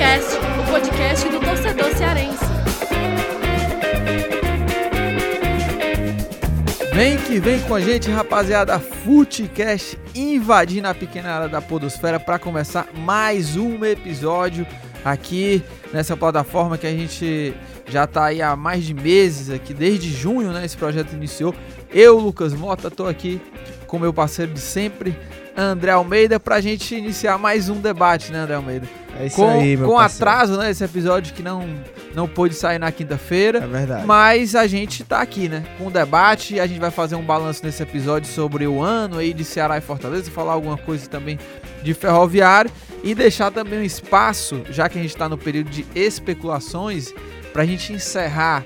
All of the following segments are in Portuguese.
Futecast, o podcast do torcedor cearense. Vem que vem com a gente, rapaziada. Futecast invadindo a pequena área da Podosfera para começar mais um episódio aqui nessa plataforma que a gente já tá aí há mais de meses aqui, desde junho, né? Esse projeto iniciou. Eu, Lucas Mota, tô aqui com meu parceiro de sempre, André Almeida, pra gente iniciar mais um debate, né, André Almeida? É isso com, aí, meu Com parceiro. atraso, né? Esse episódio que não, não pôde sair na quinta-feira. É verdade. Mas a gente tá aqui, né? Com o debate, a gente vai fazer um balanço nesse episódio sobre o ano aí de Ceará e Fortaleza, falar alguma coisa também de ferroviário e deixar também um espaço, já que a gente tá no período de especulações, pra gente encerrar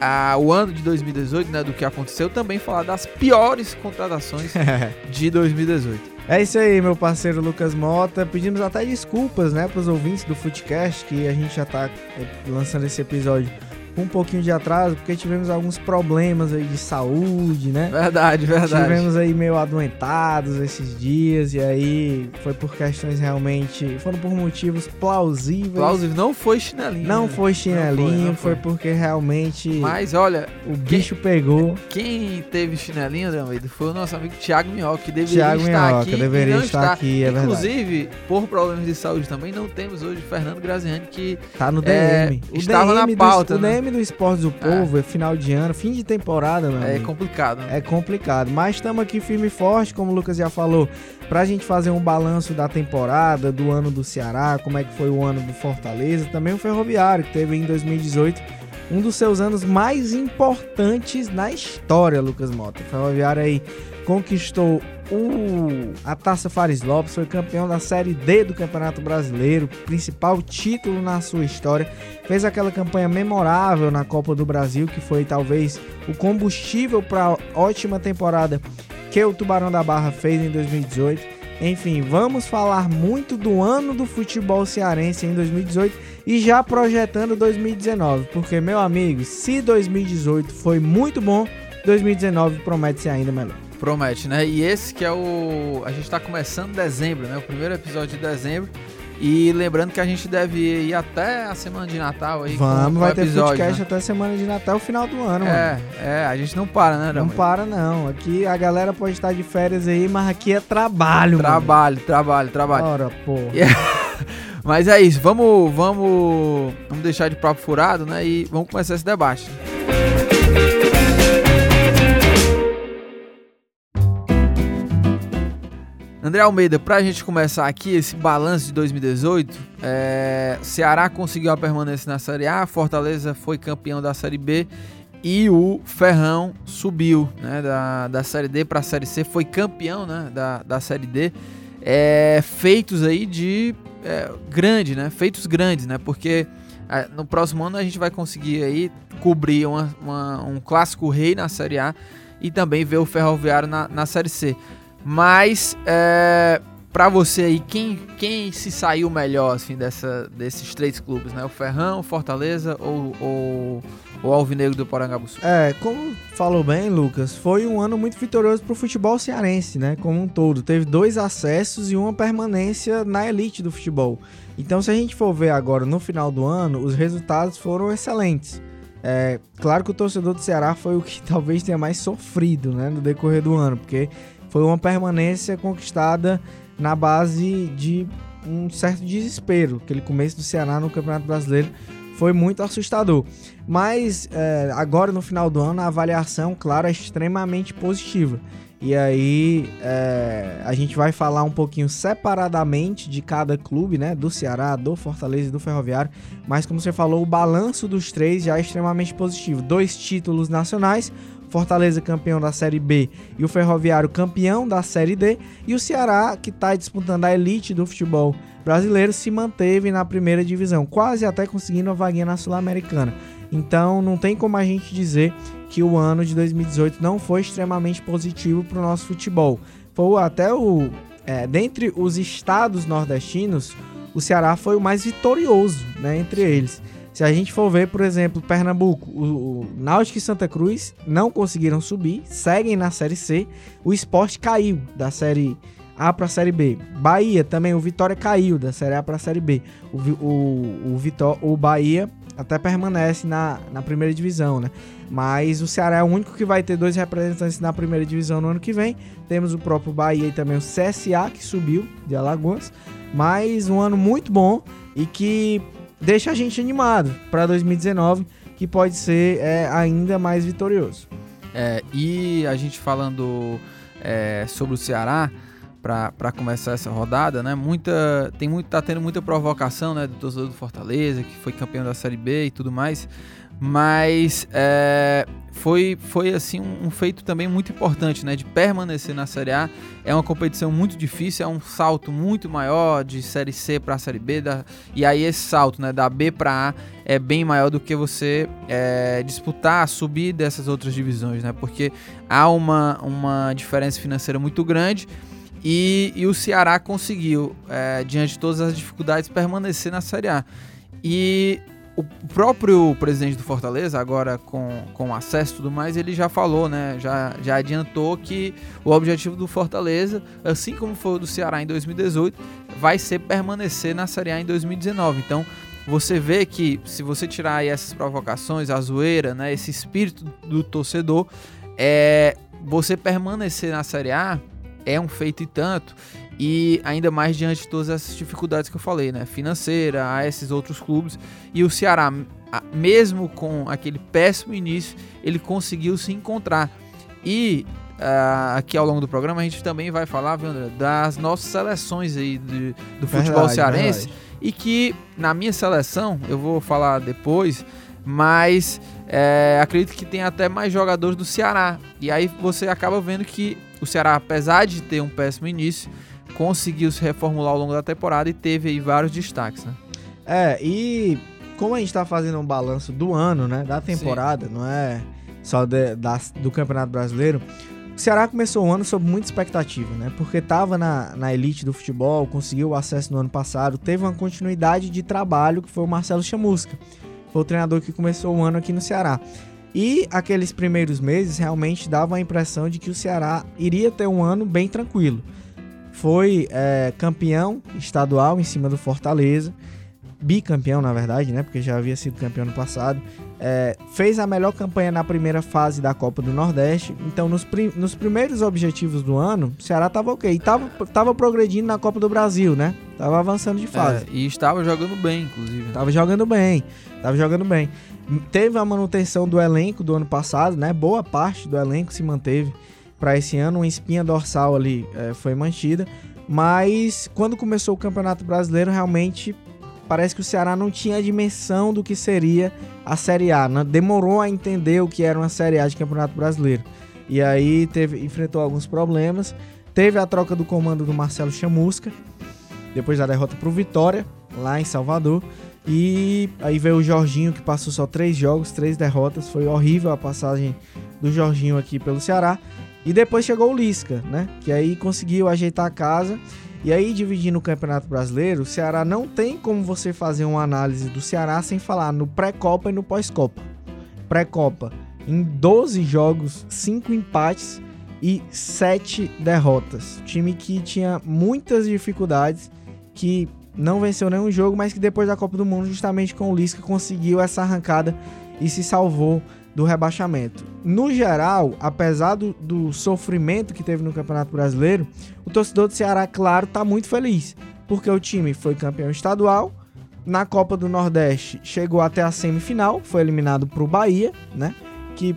ah, o ano de 2018, né? Do que aconteceu, também falar das piores contratações de 2018. É isso aí, meu parceiro Lucas Mota. Pedimos até desculpas, né, pros ouvintes do Footcast, que a gente já tá eh, lançando esse episódio com um pouquinho de atraso, porque tivemos alguns problemas aí de saúde, né? Verdade, verdade. Tivemos aí meio adoentados esses dias, e aí foi por questões realmente. Foram por motivos plausíveis. Plausível, não foi chinelinho. Não né? foi chinelinho, não foi, foi. porque realmente Mas olha, o bicho pegou. Quem teve chinelinho, André foi o nosso amigo Thiago Minhoca, que deveria Thiago estar Minhoca, aqui. deveria não estar está. aqui, é verdade. Inclusive, por problemas de saúde também, não temos hoje Fernando Graziani, que Tá no É, DM. o estava na DM pauta, do, né? DM do Esportes do Povo é final de ano, fim de temporada, meu é amigo. complicado. Né? É complicado, mas estamos aqui firme e forte, como o Lucas já falou, pra gente fazer um balanço da temporada, do ano do Ceará, como é que foi o ano do Fortaleza, também o Ferroviário, que teve em 2018 um dos seus anos mais importantes na história, Lucas Mota. O Ferroviário aí conquistou o, a Taça Fares Lopes, foi campeão da Série D do Campeonato Brasileiro, principal título na sua história. Fez aquela campanha memorável na Copa do Brasil, que foi talvez o combustível para a ótima temporada que o Tubarão da Barra fez em 2018. Enfim, vamos falar muito do ano do futebol cearense em 2018 e já projetando 2019, porque meu amigo, se 2018 foi muito bom, 2019 promete ser ainda melhor. Promete, né? E esse que é o. A gente tá começando dezembro, né? O primeiro episódio de dezembro. E lembrando que a gente deve ir até a semana de Natal aí. Vamos, vai o ter episódio, podcast né? até semana de Natal, final do ano, mano. É, é, a gente não para, né, Não André? para não. Aqui a galera pode estar de férias aí, mas aqui é trabalho, Trabalho, trabalho, trabalho. mano. Ora, pô. Mas é isso, vamos, vamos, vamos deixar de papo furado, né? E vamos começar esse debate. André Almeida, pra gente começar aqui esse balanço de 2018, é, Ceará conseguiu a permanência na Série A, Fortaleza foi campeão da Série B e o Ferrão subiu né, da, da Série D para a Série C, foi campeão né, da, da Série D. É, feitos aí de é, grande, né? Feitos grandes, né? Porque é, no próximo ano a gente vai conseguir aí cobrir uma- uma- um clássico rei na Série A e também ver o Ferroviário na, na Série C. Mas é, para você aí, quem, quem se saiu melhor assim dessa, desses três clubes, né? O Ferrão, o Fortaleza ou, ou o Alvinegro do Porangabuçu? É, como falou bem, Lucas, foi um ano muito vitorioso pro futebol cearense, né? Como um todo. Teve dois acessos e uma permanência na elite do futebol. Então, se a gente for ver agora no final do ano, os resultados foram excelentes. É, claro que o torcedor do Ceará foi o que talvez tenha mais sofrido, né, no decorrer do ano, porque foi uma permanência conquistada na base de um certo desespero. Aquele começo do Ceará no Campeonato Brasileiro foi muito assustador. Mas é, agora no final do ano a avaliação, claro, é extremamente positiva. E aí é, a gente vai falar um pouquinho separadamente de cada clube, né? Do Ceará, do Fortaleza e do Ferroviário. Mas como você falou, o balanço dos três já é extremamente positivo. Dois títulos nacionais, Fortaleza campeão da Série B e o Ferroviário campeão da Série D. E o Ceará, que está disputando a elite do futebol brasileiro, se manteve na primeira divisão, quase até conseguindo a vaguinha na Sul-Americana. Então não tem como a gente dizer que o ano de 2018 não foi extremamente positivo para o nosso futebol. Foi até o. É, dentre os estados nordestinos, o Ceará foi o mais vitorioso né, entre eles. Se a gente for ver, por exemplo, Pernambuco, o, o Náutico e Santa Cruz não conseguiram subir, seguem na Série C. O esporte caiu da Série A para a Série B. Bahia também, o Vitória caiu da Série A para a Série B. O, o, o, Vitó o Bahia até permanece na, na primeira divisão, né? Mas o Ceará é o único que vai ter dois representantes na primeira divisão no ano que vem. Temos o próprio Bahia e também o CSA, que subiu de Alagoas. Mas um ano muito bom e que deixa a gente animado para 2019, que pode ser é, ainda mais vitorioso. É, e a gente falando é, sobre o Ceará, para começar essa rodada, né? Muita tem muito tá tendo muita provocação, né, do torcedor do Fortaleza, que foi campeão da Série B e tudo mais. Mas é, foi, foi assim um, um, feito também muito importante, né? De permanecer na Série A. É uma competição muito difícil, é um salto muito maior de Série C para a Série B. Da, e aí esse salto, né? Da B para A é bem maior do que você é, disputar, subir dessas outras divisões, né? Porque há uma, uma diferença financeira muito grande. E, e o Ceará conseguiu, é, diante de todas as dificuldades, permanecer na Série A. E o próprio presidente do Fortaleza, agora com, com acesso e tudo mais, ele já falou, né? Já, já adiantou que o objetivo do Fortaleza, assim como foi o do Ceará em 2018, vai ser permanecer na Série A em 2019. Então, você vê que se você tirar essas provocações, a zoeira, né? Esse espírito do torcedor, é você permanecer na Série A é um feito e tanto. E ainda mais diante de todas essas dificuldades que eu falei, né? Financeira, a esses outros clubes. E o Ceará, mesmo com aquele péssimo início, ele conseguiu se encontrar. E uh, aqui ao longo do programa a gente também vai falar, viu, André, das nossas seleções aí de, do futebol verdade, cearense. Verdade. E que na minha seleção, eu vou falar depois, mas é, acredito que tem até mais jogadores do Ceará. E aí você acaba vendo que o Ceará, apesar de ter um péssimo início, conseguiu se reformular ao longo da temporada e teve aí vários destaques, né? É, e como a gente tá fazendo um balanço do ano, né, da temporada, Sim. não é só de, da, do Campeonato Brasileiro, o Ceará começou o ano sob muita expectativa, né? Porque estava na, na elite do futebol, conseguiu o acesso no ano passado, teve uma continuidade de trabalho que foi o Marcelo Chamusca. Foi o treinador que começou o ano aqui no Ceará. E aqueles primeiros meses realmente davam a impressão de que o Ceará iria ter um ano bem tranquilo foi é, campeão estadual em cima do Fortaleza, bicampeão na verdade, né? Porque já havia sido campeão no passado. É, fez a melhor campanha na primeira fase da Copa do Nordeste. Então, nos, prim nos primeiros objetivos do ano, o Ceará estava ok. Tava, tava progredindo na Copa do Brasil, né? Tava avançando de fase. É, e estava jogando bem, inclusive. Tava jogando bem. Tava jogando bem. Teve a manutenção do elenco do ano passado, né? Boa parte do elenco se manteve para esse ano. Uma espinha dorsal ali é, foi mantida. Mas quando começou o Campeonato Brasileiro, realmente parece que o Ceará não tinha a dimensão do que seria a Série A. Né? Demorou a entender o que era uma Série A de Campeonato Brasileiro. E aí teve, enfrentou alguns problemas. Teve a troca do comando do Marcelo Chamusca, depois da derrota para o Vitória, lá em Salvador. E aí veio o Jorginho, que passou só três jogos, três derrotas. Foi horrível a passagem do Jorginho aqui pelo Ceará. E depois chegou o Lisca, né? Que aí conseguiu ajeitar a casa. E aí, dividindo o Campeonato Brasileiro, o Ceará não tem como você fazer uma análise do Ceará sem falar no pré-copa e no pós-copa. Pré-copa, em 12 jogos, 5 empates e 7 derrotas. Time que tinha muitas dificuldades, que não venceu nenhum jogo, mas que depois da Copa do Mundo, justamente com o Lisca, conseguiu essa arrancada e se salvou do rebaixamento. No geral, apesar do, do, sofrimento que teve no Campeonato Brasileiro, o torcedor do Ceará, claro, está muito feliz, porque o time foi campeão estadual, na Copa do Nordeste chegou até a semifinal, foi eliminado para o Bahia, né? Que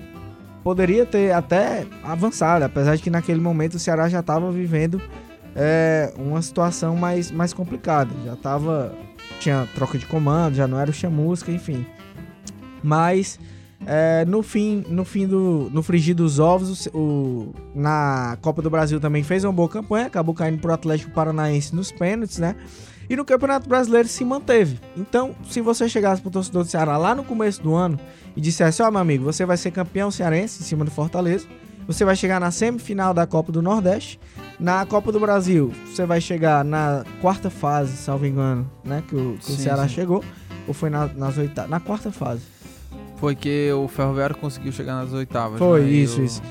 poderia ter até avançado, apesar de que naquele momento o Ceará já estava vivendo é, uma situação mais, mais complicada, já estava tinha troca de comando, já não era o Chamusca, enfim. Mas é, no fim, no fim do no frigir dos ovos, o, o, na Copa do Brasil também fez uma boa campanha, acabou caindo pro Atlético Paranaense nos pênaltis, né? E no Campeonato Brasileiro se manteve. Então, se você chegasse pro torcedor do Ceará lá no começo do ano e dissesse: Ó, oh, meu amigo, você vai ser campeão cearense em cima do Fortaleza, você vai chegar na semifinal da Copa do Nordeste, na Copa do Brasil, você vai chegar na quarta fase, salvo engano, né? Que o, que sim, o Ceará sim. chegou, ou foi na, nas oitavas? Na quarta fase. Foi que o Ferroviário conseguiu chegar nas oitavas. Foi, né? isso, o... isso.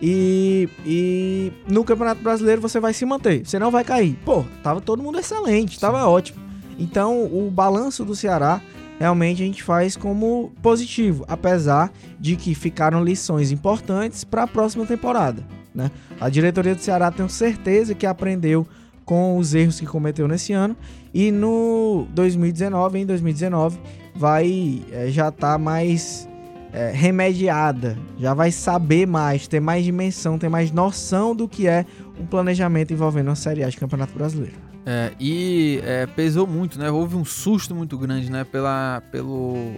E, e no Campeonato Brasileiro você vai se manter, você não vai cair. Pô, tava todo mundo excelente, tava ótimo. Então o balanço do Ceará realmente a gente faz como positivo, apesar de que ficaram lições importantes para a próxima temporada. Né? A diretoria do Ceará tenho certeza que aprendeu com os erros que cometeu nesse ano e no 2019, em 2019, vai é, já tá mais é, remediada, já vai saber mais, ter mais dimensão, ter mais noção do que é um planejamento envolvendo uma Série A de Campeonato Brasileiro. É, e é, pesou muito, né? Houve um susto muito grande, né? Pela, pelo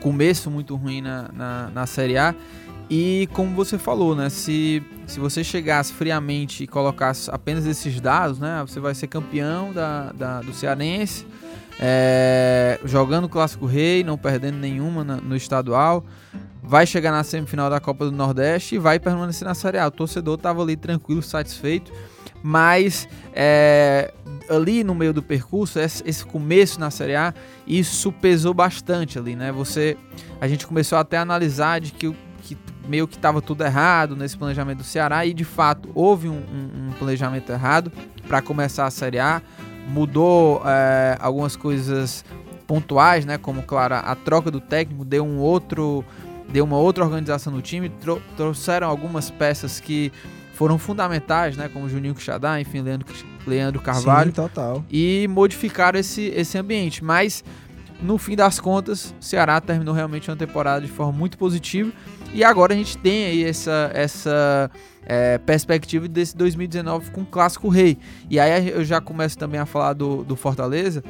começo muito ruim na, na, na Série A. E como você falou, né? Se, se você chegasse friamente e colocasse apenas esses dados, né? Você vai ser campeão da, da do Cearense, é, jogando o Clássico Rei, não perdendo nenhuma na, no estadual. Vai chegar na semifinal da Copa do Nordeste e vai permanecer na Série A. O torcedor estava ali tranquilo, satisfeito. Mas é, ali no meio do percurso, esse começo na Série A, isso pesou bastante ali, né? Você, a gente começou até a analisar de que meio que estava tudo errado nesse planejamento do Ceará e de fato houve um, um, um planejamento errado para começar a Série A. Mudou é, algumas coisas pontuais, né? Como claro, a troca do técnico deu um outro, deu uma outra organização no time, tro trouxeram algumas peças que foram fundamentais, né? Como Juninho Quixadá, enfim, Leandro, Leandro Carvalho. Sim, total. E modificaram esse, esse ambiente. Mas no fim das contas, Ceará terminou realmente uma temporada de forma muito positiva e agora a gente tem aí essa, essa é, perspectiva desse 2019 com o Clássico Rei. E aí eu já começo também a falar do, do Fortaleza,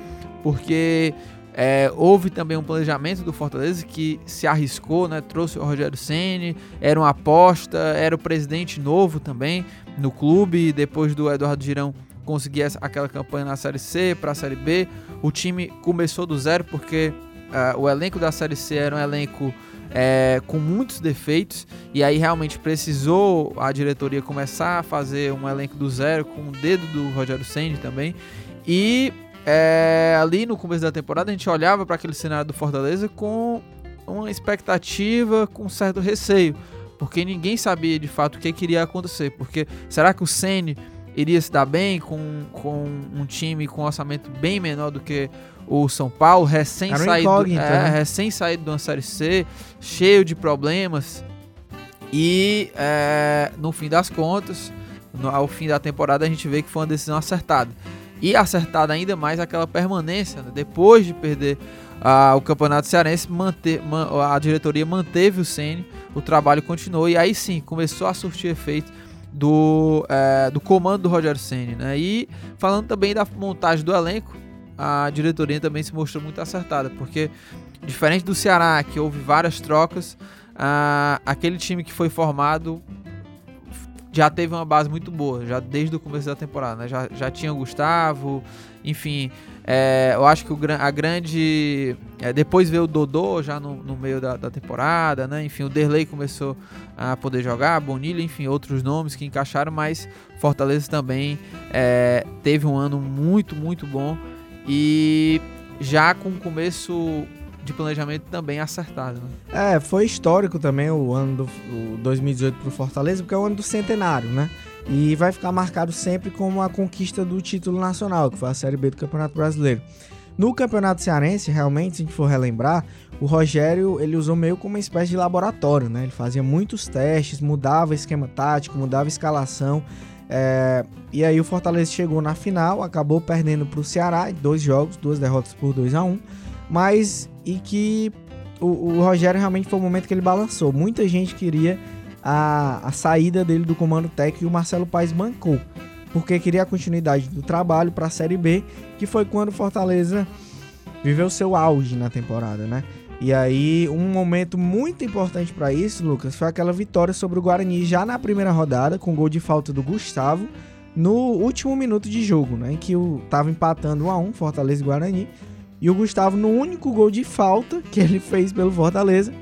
porque é, houve também um planejamento do Fortaleza que se arriscou, né? Trouxe o Rogério Ceni, era uma aposta, era o presidente novo também no clube, depois do Eduardo Girão conseguir essa, aquela campanha na Série C para a Série B. O time começou do zero porque uh, o elenco da Série C era um elenco é, com muitos defeitos. E aí realmente precisou a diretoria começar a fazer um elenco do zero com o dedo do Rogério Senni também. E é, ali no começo da temporada a gente olhava para aquele cenário do Fortaleza com uma expectativa, com um certo receio, porque ninguém sabia de fato o que queria acontecer, porque será que o Senni iria se dar bem com, com um time com um orçamento bem menor do que o São Paulo, recém saído, é, né? recém saído de uma Série C, cheio de problemas. E é, no fim das contas, no, ao fim da temporada, a gente vê que foi uma decisão acertada. E acertada ainda mais aquela permanência, né? depois de perder uh, o Campeonato Cearense, manter, man, a diretoria manteve o Sene, o trabalho continuou e aí sim começou a surtir efeito do, é, do comando do Rogério Ceni, né? E falando também da montagem do elenco, a diretoria também se mostrou muito acertada, porque diferente do Ceará, que houve várias trocas, aquele time que foi formado já teve uma base muito boa, já desde o começo da temporada, né? já, já tinha o Gustavo, enfim, é, eu acho que o, a grande. É, depois veio o Dodô já no, no meio da, da, temporada, né? Enfim, o Derlei começou a poder jogar, Bonilha, enfim, outros nomes que encaixaram, mas Fortaleza também é, teve um ano muito, muito bom e já com o começo de planejamento também acertado. Né? É, foi histórico também o ano do o 2018 para o Fortaleza, porque é o ano do centenário, né? E vai ficar marcado sempre como a conquista do título nacional, que foi a Série B do Campeonato Brasileiro. No Campeonato Cearense, realmente, se a gente for relembrar, o Rogério ele usou meio como uma espécie de laboratório, né? Ele fazia muitos testes, mudava esquema tático, mudava escalação é, e aí o Fortaleza chegou na final, acabou perdendo para o Ceará, dois jogos, duas derrotas por 2 a 1 um, mas e que o, o, Rogério realmente foi o momento que ele balançou. Muita gente queria a, a saída dele do comando técnico e o Marcelo Paes bancou, porque queria a continuidade do trabalho para a Série B, que foi quando o Fortaleza viveu seu auge na temporada, né? E aí, um momento muito importante para isso, Lucas, foi aquela vitória sobre o Guarani já na primeira rodada, com gol de falta do Gustavo, no último minuto de jogo, né? Em que o tava empatando 1 a 1 Fortaleza e Guarani. E o Gustavo, no único gol de falta que ele fez pelo Fortaleza,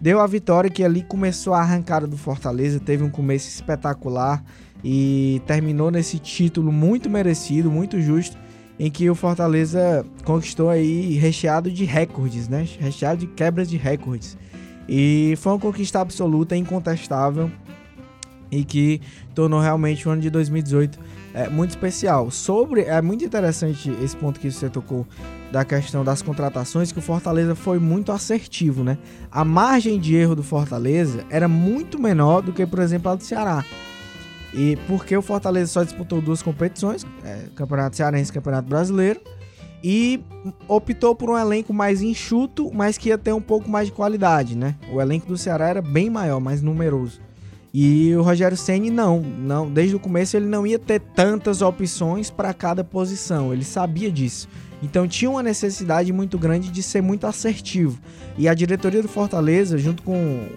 deu a vitória que ali começou a arrancada do Fortaleza, teve um começo espetacular e terminou nesse título muito merecido, muito justo em que o Fortaleza conquistou aí recheado de recordes, né? Recheado de quebras de recordes. E foi uma conquista absoluta, incontestável. e que tornou realmente o ano de 2018 é, muito especial. Sobre é muito interessante esse ponto que você tocou da questão das contratações que o Fortaleza foi muito assertivo, né? A margem de erro do Fortaleza era muito menor do que, por exemplo, a do Ceará. E porque o Fortaleza só disputou duas competições, é, Campeonato Cearense e Campeonato Brasileiro, e optou por um elenco mais enxuto, mas que ia ter um pouco mais de qualidade, né? O elenco do Ceará era bem maior, mais numeroso. E o Rogério Ceni não, não, desde o começo ele não ia ter tantas opções para cada posição, ele sabia disso. Então tinha uma necessidade muito grande de ser muito assertivo. E a diretoria do Fortaleza, junto com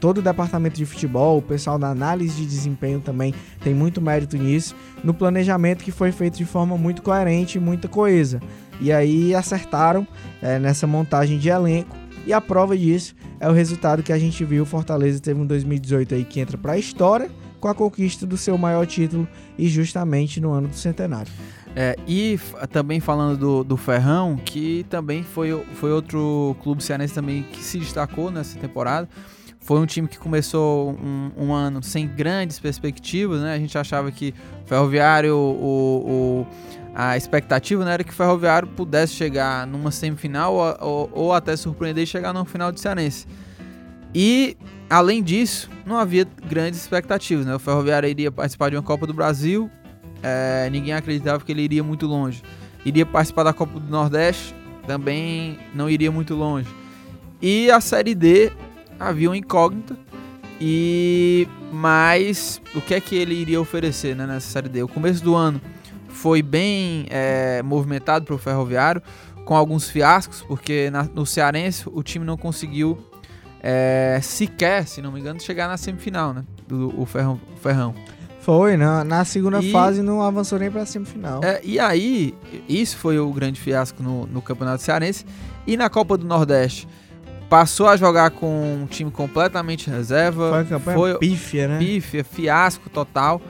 todo o departamento de futebol, o pessoal da análise de desempenho também tem muito mérito nisso, no planejamento que foi feito de forma muito coerente e muito coesa. E aí acertaram é, nessa montagem de elenco. E a prova disso é o resultado que a gente viu. Fortaleza teve um 2018 aí que entra para a história com a conquista do seu maior título e justamente no ano do centenário. É, e também falando do, do Ferrão, que também foi, foi outro clube cearense também que se destacou nessa temporada. Foi um time que começou um, um ano sem grandes perspectivas, né? A gente achava que o Ferroviário, o, o, a expectativa né, era que o Ferroviário pudesse chegar numa semifinal ou, ou, ou até surpreender e chegar no final de Cearense. E, além disso, não havia grandes expectativas, né? O Ferroviário iria participar de uma Copa do Brasil, é, ninguém acreditava que ele iria muito longe. Iria participar da Copa do Nordeste, também não iria muito longe. E a Série D havia uma incógnita. E mas o que é que ele iria oferecer né, nessa Série D? O começo do ano foi bem é, movimentado para o Ferroviário, com alguns fiascos, porque na, no Cearense o time não conseguiu é, sequer, se não me engano, chegar na semifinal né, do o Ferrão. Ferrão. Foi, na, na segunda e, fase não avançou nem para a semifinal. É, e aí, isso foi o grande fiasco no, no Campeonato Cearense. E na Copa do Nordeste, passou a jogar com um time completamente reserva. Foi campanha foi pífia, né? Pífia, fiasco total.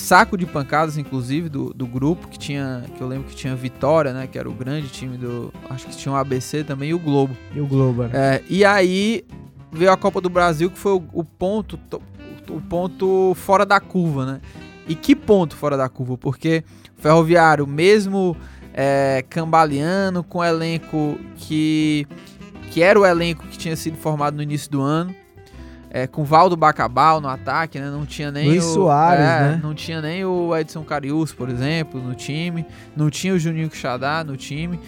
Saco de pancadas, inclusive, do, do grupo, que tinha. Que eu lembro que tinha Vitória, né? Que era o grande time do. Acho que tinha o ABC também e o Globo. E o Globo, né? É, e aí veio a Copa do Brasil, que foi o, o ponto o ponto fora da curva, né? E que ponto fora da curva? Porque o Ferroviário, mesmo é, cambaleando com o elenco que, que era o elenco que tinha sido formado no início do ano, é, com Valdo Bacabal no ataque, né? Não tinha nem Luiz o Soares, é, né? Não tinha nem o Edson Carius, por exemplo, no time. Não tinha o Juninho Quixadá no time.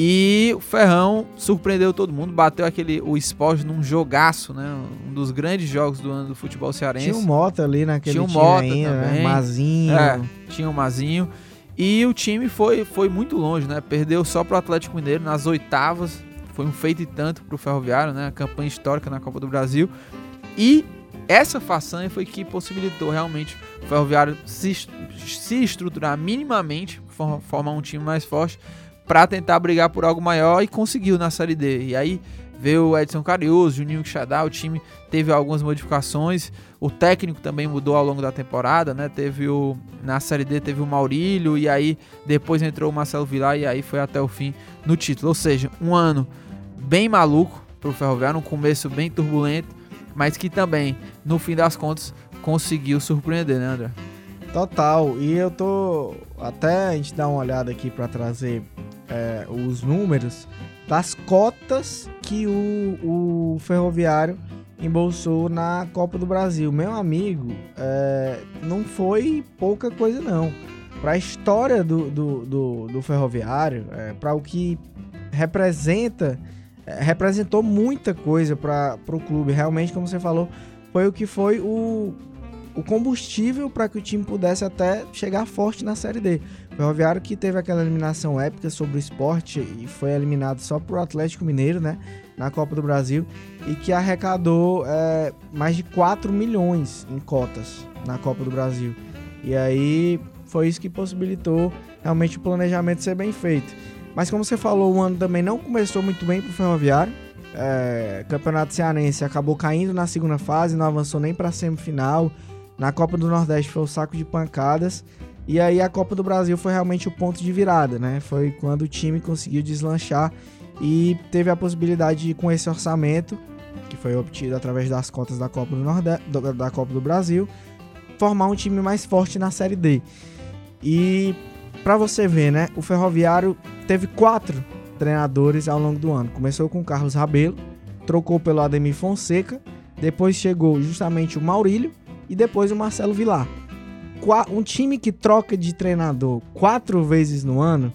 E o Ferrão surpreendeu todo mundo, bateu aquele o esporte num jogaço, né? Um dos grandes jogos do ano do futebol cearense. Tinha o Mota ali naquele tinha o Mota ainda, também. Né? Mazinho. É, tinha o Mazinho. E o time foi, foi muito longe, né? Perdeu só pro Atlético Mineiro nas oitavas. Foi um feito e tanto pro Ferroviário, né? A campanha histórica na Copa do Brasil. E essa façanha foi que possibilitou realmente o Ferroviário se, se estruturar minimamente, formar um time mais forte para tentar brigar por algo maior e conseguiu na Série D. E aí veio o Edson Carius, Juninho Quixadá, o time teve algumas modificações, o técnico também mudou ao longo da temporada, né? Teve o na Série D teve o Maurílio e aí depois entrou o Marcelo Vilar e aí foi até o fim no título. Ou seja, um ano bem maluco pro Ferroviário, um começo bem turbulento, mas que também, no fim das contas, conseguiu surpreender, né, André? Total. E eu tô até a gente dar uma olhada aqui para trazer é, os números das cotas que o, o Ferroviário embolsou na Copa do Brasil. Meu amigo, é, não foi pouca coisa não. Para a história do, do, do, do Ferroviário, é, para o que representa, representou muita coisa para o clube. Realmente, como você falou, foi o que foi o, o combustível para que o time pudesse até chegar forte na Série D. O Ferroviário que teve aquela eliminação épica sobre o esporte e foi eliminado só para o Atlético Mineiro, né? Na Copa do Brasil e que arrecadou é, mais de 4 milhões em cotas na Copa do Brasil. E aí foi isso que possibilitou realmente o planejamento ser bem feito. Mas como você falou, o ano também não começou muito bem para o Ferroviário. É, Campeonato Cearense acabou caindo na segunda fase, não avançou nem para semifinal. Na Copa do Nordeste foi o saco de pancadas. E aí a Copa do Brasil foi realmente o ponto de virada, né? Foi quando o time conseguiu deslanchar e teve a possibilidade de, com esse orçamento, que foi obtido através das cotas da Copa do, Nordeste, da Copa do Brasil, formar um time mais forte na Série D. E para você ver, né, o Ferroviário teve quatro treinadores ao longo do ano. Começou com Carlos Rabelo, trocou pelo Ademir Fonseca, depois chegou justamente o Maurílio e depois o Marcelo Vilar. Um time que troca de treinador quatro vezes no ano,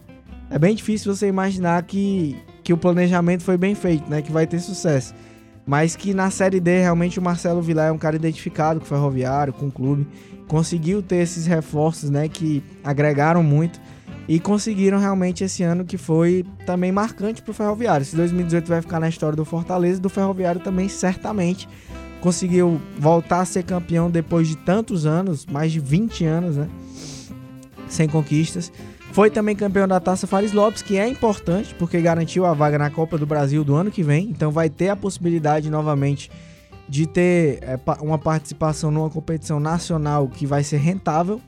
é bem difícil você imaginar que, que o planejamento foi bem feito, né? Que vai ter sucesso. Mas que na Série D, realmente, o Marcelo Vilar é um cara identificado com o Ferroviário, com o clube. Conseguiu ter esses reforços, né? Que agregaram muito. E conseguiram realmente esse ano que foi também marcante para o Ferroviário. Se 2018 vai ficar na história do Fortaleza, do Ferroviário também certamente conseguiu voltar a ser campeão depois de tantos anos, mais de 20 anos, né? Sem conquistas. Foi também campeão da Taça Fares Lopes, que é importante porque garantiu a vaga na Copa do Brasil do ano que vem. Então vai ter a possibilidade novamente de ter é, uma participação numa competição nacional que vai ser rentável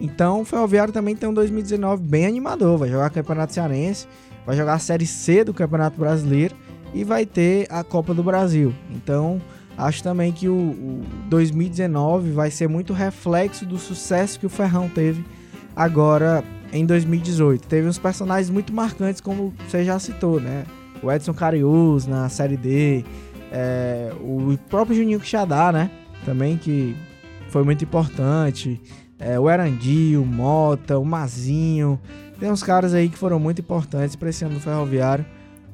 então o Ferroviário também tem um 2019 bem animador. Vai jogar Campeonato Cearense, vai jogar a Série C do Campeonato Brasileiro e vai ter a Copa do Brasil. Então acho também que o, o 2019 vai ser muito reflexo do sucesso que o Ferrão teve agora em 2018. Teve uns personagens muito marcantes, como você já citou, né? O Edson Carius na Série D, é, o próprio Juninho Quixadá, né? Também que foi muito importante é, o Erandi, o Mota, o Mazinho. Tem uns caras aí que foram muito importantes para esse ano do Ferroviário.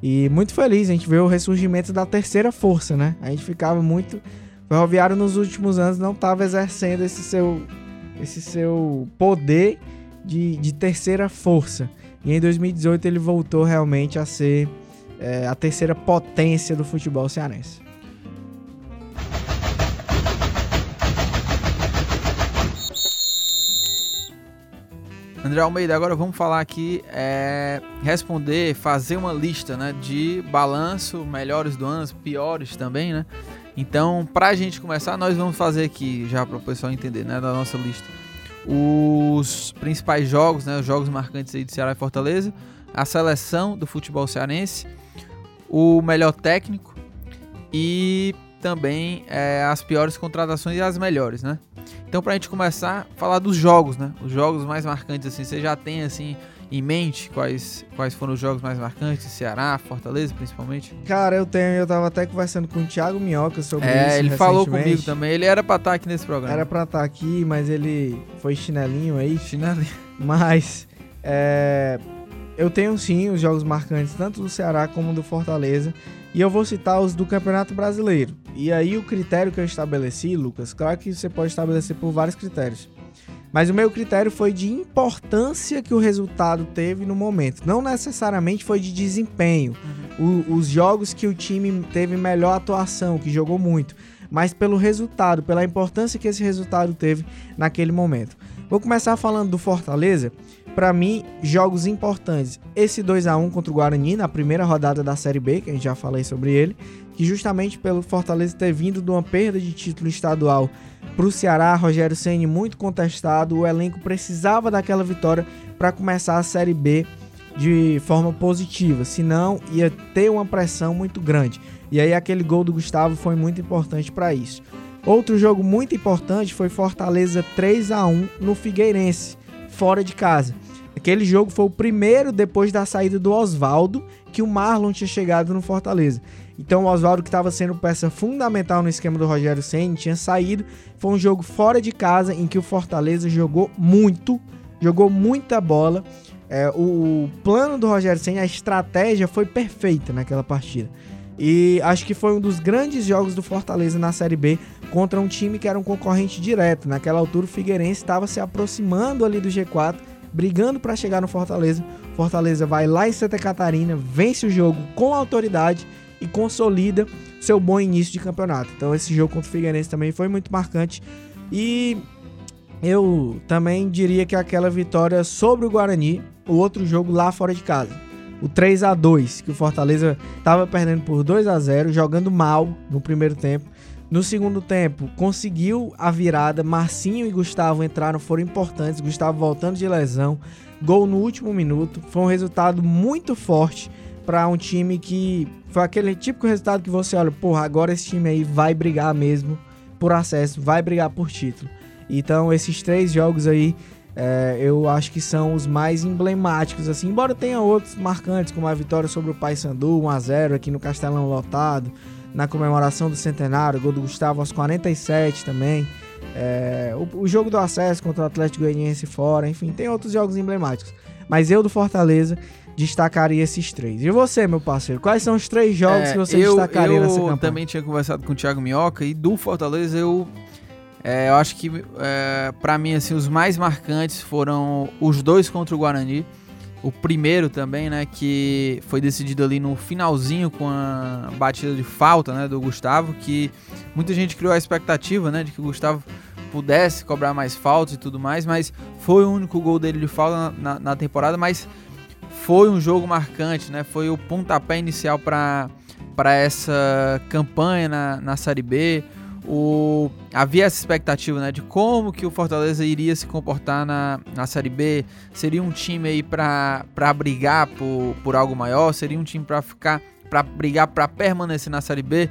E muito feliz, a gente vê o ressurgimento da terceira força, né? A gente ficava muito. O Ferroviário nos últimos anos não estava exercendo esse seu, esse seu poder de, de terceira força. E em 2018 ele voltou realmente a ser é, a terceira potência do futebol cearense. André Almeida, agora vamos falar aqui, é, responder, fazer uma lista né, de balanço, melhores do ano, piores também, né? Então, para a gente começar, nós vamos fazer aqui, já para o pessoal entender, né, da nossa lista, os principais jogos, né, os jogos marcantes aí de Ceará e Fortaleza, a seleção do futebol cearense, o melhor técnico e também é, as piores contratações e as melhores, né? Então, pra gente começar, falar dos jogos, né? Os jogos mais marcantes, assim, você já tem, assim, em mente quais, quais foram os jogos mais marcantes? Ceará, Fortaleza, principalmente? Cara, eu tenho, eu tava até conversando com o Thiago Minhoca sobre é, isso. ele falou comigo também. Ele era pra estar tá aqui nesse programa. Era pra estar tá aqui, mas ele foi chinelinho aí. Chinelinho. Mas, é, eu tenho sim os jogos marcantes, tanto do Ceará como do Fortaleza. E eu vou citar os do Campeonato Brasileiro. E aí o critério que eu estabeleci, Lucas, claro que você pode estabelecer por vários critérios. Mas o meu critério foi de importância que o resultado teve no momento. Não necessariamente foi de desempenho. Uhum. O, os jogos que o time teve melhor atuação, que jogou muito. Mas pelo resultado, pela importância que esse resultado teve naquele momento. Vou começar falando do Fortaleza. Para mim, jogos importantes. Esse 2 a 1 contra o Guarani na primeira rodada da Série B, que a gente já falei sobre ele que justamente pelo Fortaleza ter vindo de uma perda de título estadual para o Ceará, Rogério Ceni muito contestado, o elenco precisava daquela vitória para começar a Série B de forma positiva, senão ia ter uma pressão muito grande. E aí aquele gol do Gustavo foi muito importante para isso. Outro jogo muito importante foi Fortaleza 3 a 1 no Figueirense, fora de casa. Aquele jogo foi o primeiro depois da saída do Oswaldo que o Marlon tinha chegado no Fortaleza. Então o Oswaldo, que estava sendo peça fundamental no esquema do Rogério Senna, tinha saído. Foi um jogo fora de casa em que o Fortaleza jogou muito, jogou muita bola. É, o, plano do Rogério Senna, a estratégia foi perfeita naquela partida. E acho que foi um dos grandes jogos do Fortaleza na Série B contra um time que era um concorrente direto. Naquela altura, o Figueirense estava se aproximando ali do G4, brigando para chegar no Fortaleza. Fortaleza vai lá em Santa Catarina, vence o jogo com autoridade e consolida seu bom início de campeonato. Então esse jogo contra o Figueirense também foi muito marcante e eu também diria que aquela vitória sobre o Guarani, o outro jogo lá fora de casa. O 3 a 2 que o Fortaleza estava perdendo por 2 a 0 jogando mal no primeiro tempo. No segundo tempo, conseguiu a virada. Marcinho e Gustavo entraram, foram importantes. Gustavo voltando de lesão. Gol no último minuto. Foi um resultado muito forte para um time que foi aquele típico resultado que você olha, porra, agora esse time aí vai brigar mesmo por acesso, vai brigar por título. Então, esses três jogos aí, é, eu acho que são os mais emblemáticos, assim, embora tenha outros marcantes, como a vitória sobre o Paysandu, 1x0 aqui no Castelão lotado, na comemoração do centenário, gol do Gustavo aos 47 também. É, o, o, jogo do acesso contra o Atlético Goianiense fora, enfim, tem outros jogos emblemáticos. Mas eu do Fortaleza destacaria esses três. E você, meu parceiro, quais são os três jogos é, que você eu, destacaria eu nessa campanha? Eu também tinha conversado com o Thiago Minhoca e do Fortaleza eu é, eu acho que é, para mim assim os mais marcantes foram os dois contra o Guarani. O primeiro também, né, que foi decidido ali no finalzinho com a batida de falta, né, do Gustavo, que muita gente criou a expectativa, né, de que o Gustavo pudesse cobrar mais faltas e tudo mais, mas foi o único gol dele de falta na, na, na temporada, mas foi um jogo marcante, né? Foi o pontapé inicial para essa campanha na, na Série B. O, havia essa expectativa né, de como que o Fortaleza iria se comportar na, na Série B. Seria um time aí para brigar por, por algo maior? Seria um time para ficar para brigar para permanecer na Série B?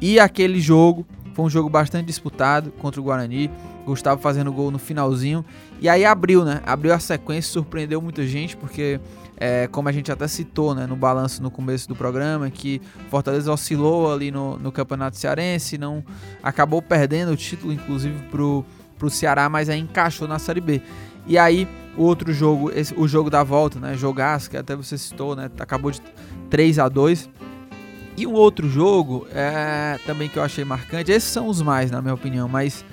E aquele jogo foi um jogo bastante disputado contra o Guarani. Gustavo fazendo gol no finalzinho. E aí abriu, né? Abriu a sequência, surpreendeu muita gente, porque é, como a gente até citou né, no balanço no começo do programa, que Fortaleza oscilou ali no, no Campeonato Cearense, não acabou perdendo o título, inclusive, pro, pro Ceará, mas aí encaixou na Série B. E aí, o outro jogo, esse, o jogo da volta, né? Jogaço, que até você citou, né? Acabou de 3 a 2 E um outro jogo é, também que eu achei marcante, esses são os mais, na minha opinião, mas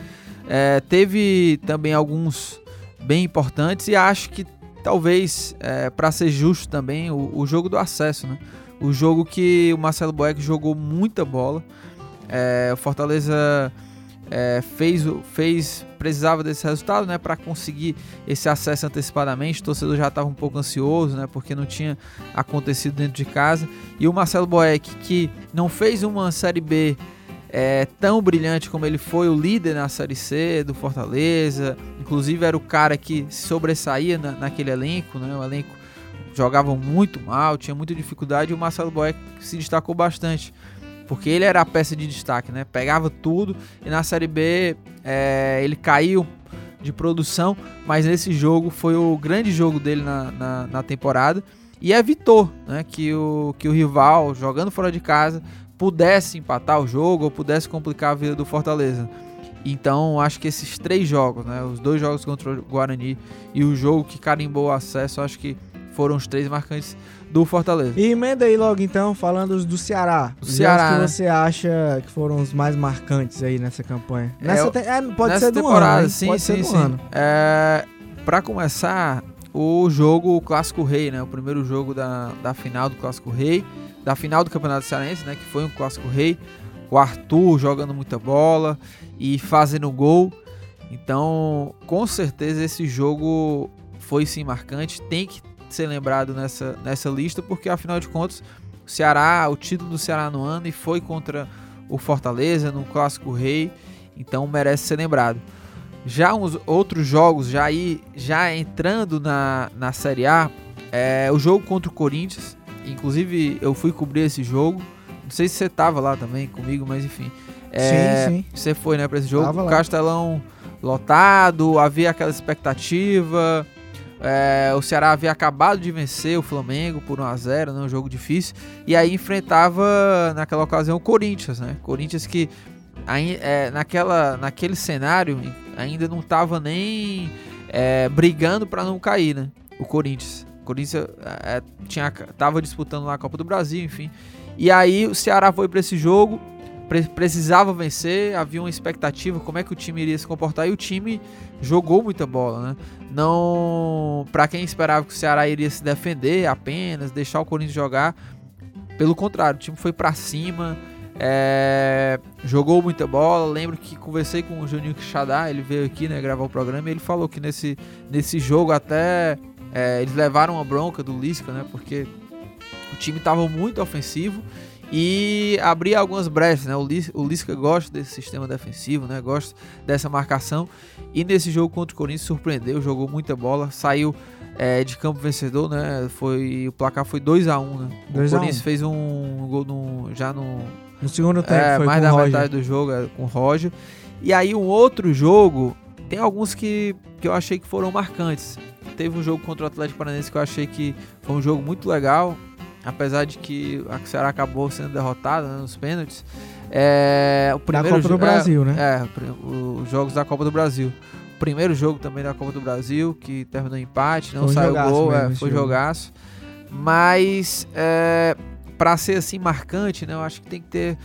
é, teve também alguns bem importantes e acho que talvez, é, para ser justo também, o, o, jogo do acesso, né? O jogo que o Marcelo Boeck jogou muita bola. É, o Fortaleza é, fez, fez, precisava desse resultado, né, para conseguir esse acesso antecipadamente. O torcedor já estava um pouco ansioso, né, porque não tinha acontecido dentro de casa. E o Marcelo Boeck, que não fez uma Série B é, tão brilhante como ele foi o líder na Série C do Fortaleza. Inclusive era o cara que sobressaía na, naquele elenco, né? O elenco jogava muito mal, tinha muita dificuldade e o Marcelo Boeck se destacou bastante. Porque ele era a peça de destaque, né? Pegava tudo e na Série B é, ele caiu de produção, mas nesse jogo foi o grande jogo dele na, na, na temporada e evitou né, que, o, que o rival, jogando fora de casa, pudesse empatar o jogo ou pudesse complicar a vida do Fortaleza. Então, acho que esses três jogos, né, os dois jogos contra o Guarani e o jogo que carimbou o acesso, acho que foram os três marcantes do Fortaleza. E emenda aí logo então, falando do Ceará. Os Ceará, que né? você acha que foram os mais marcantes aí nessa campanha? É, nessa, te... é, pode nessa ser do temporada, ano, sim, pode sim, ser do sim. ano. É, para começar, o jogo o Clássico Rei, né, o primeiro jogo da, da final do Clássico Rei da final do Campeonato Cearense, né, que foi um clássico rei. O Arthur jogando muita bola e fazendo gol. Então, com certeza esse jogo foi sim marcante, tem que ser lembrado nessa, nessa lista, porque afinal de contas, o Ceará, o título do Ceará no ano e foi contra o Fortaleza no clássico rei, então merece ser lembrado. Já uns outros jogos, já aí, já entrando na, na Série A, é o jogo contra o Corinthians, Inclusive, eu fui cobrir esse jogo. Não sei se você tava lá também comigo, mas enfim. É, sim, sim. Você foi, né, pra esse jogo. Tava Castelão lotado, havia aquela expectativa. É, o Ceará havia acabado de vencer o Flamengo por 1x0, né, um jogo difícil. E aí enfrentava, naquela ocasião, o Corinthians, né? Corinthians que aí, é, naquela, naquele cenário ainda não tava nem é, brigando para não cair, né? O Corinthians. Corinthians é, tinha, tava disputando lá a Copa do Brasil, enfim. E aí o Ceará foi para esse jogo, pre precisava vencer, havia uma expectativa como é que o time iria se comportar e o time jogou muita bola, né? Não, para quem esperava que o Ceará iria se defender apenas, deixar o Corinthians jogar, pelo contrário, o time foi para cima, é, jogou muita bola. Lembro que conversei com o Juninho Quixadá, ele veio aqui né, gravar o programa e ele falou que nesse, nesse jogo até é, eles levaram a bronca do Lisca, né? Porque o time estava muito ofensivo e abria algumas brechas, né? O, Lisca, o Lisca gosta desse sistema defensivo, né? Gosta dessa marcação. E nesse jogo contra o Corinthians surpreendeu, jogou muita bola, saiu é, de campo vencedor, né? Foi, o placar foi 2x1, né? O 2 a 1. Corinthians fez um gol no, já no, No segundo tempo é, foi mais da o metade do jogo é, com o Roger. E aí um outro jogo, tem alguns que, que eu achei que foram marcantes. Teve um jogo contra o Atlético Paranaense que eu achei que foi um jogo muito legal, apesar de que a Ceará acabou sendo derrotada né, nos pênaltis. É, o Da primeiro Copa do jo- Brasil, é, né? É, os jogos da Copa do Brasil. O primeiro jogo também da Copa do Brasil, que terminou em empate, não Foi saiu gol, mesmo é, foi jogo. jogaço. Mas é, para ser assim marcante, né, eu acho que tem que ter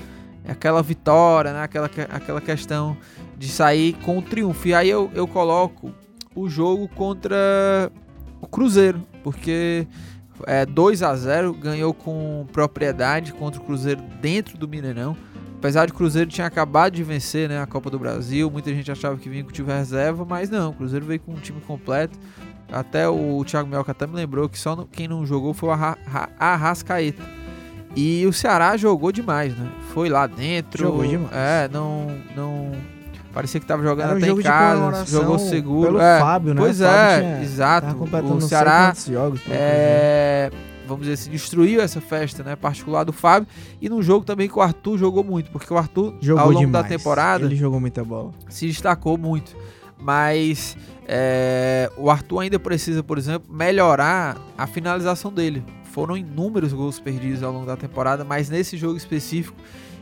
aquela vitória, né, aquela, que- aquela questão de sair com o triunfo. E aí eu, eu coloco o jogo contra o Cruzeiro, porque é 2 a 0 ganhou com propriedade contra o Cruzeiro dentro do Mineirão. Apesar de o Cruzeiro tinha acabado de vencer né, a Copa do Brasil, muita gente achava que vinha com o time reserva, mas não, o Cruzeiro veio com um time completo. Até o Thiago Melca até me lembrou que só quem não jogou foi o Arra- Ra- Arrascaeta. E o Ceará jogou demais, né? Foi lá dentro. Jogou demais. É, não. não parecia que tava jogando um até em casa, jogou seguro. Pelo é. Fábio, né? Pois é, tinha- exato. O Ceará jogos. é, vamos dizer assim, destruiu essa festa, né, particular do Fábio, e num jogo também que o Arthur jogou muito, porque o Arthur, Jogou ao longo demais. da temporada, Ele jogou muita bola. se destacou muito. Mas é, o Arthur ainda precisa, por exemplo, melhorar a finalização dele. Foram inúmeros gols perdidos ao longo da temporada, mas nesse jogo específico